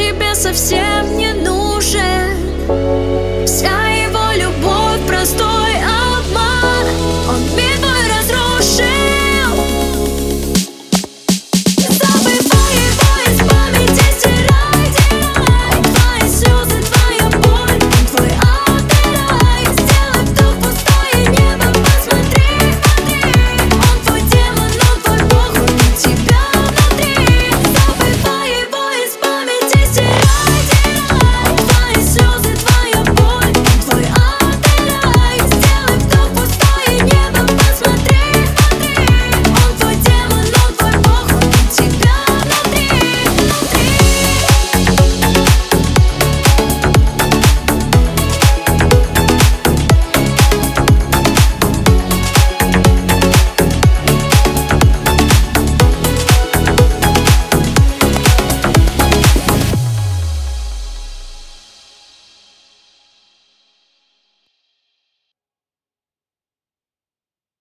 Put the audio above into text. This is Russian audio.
тебе совсем не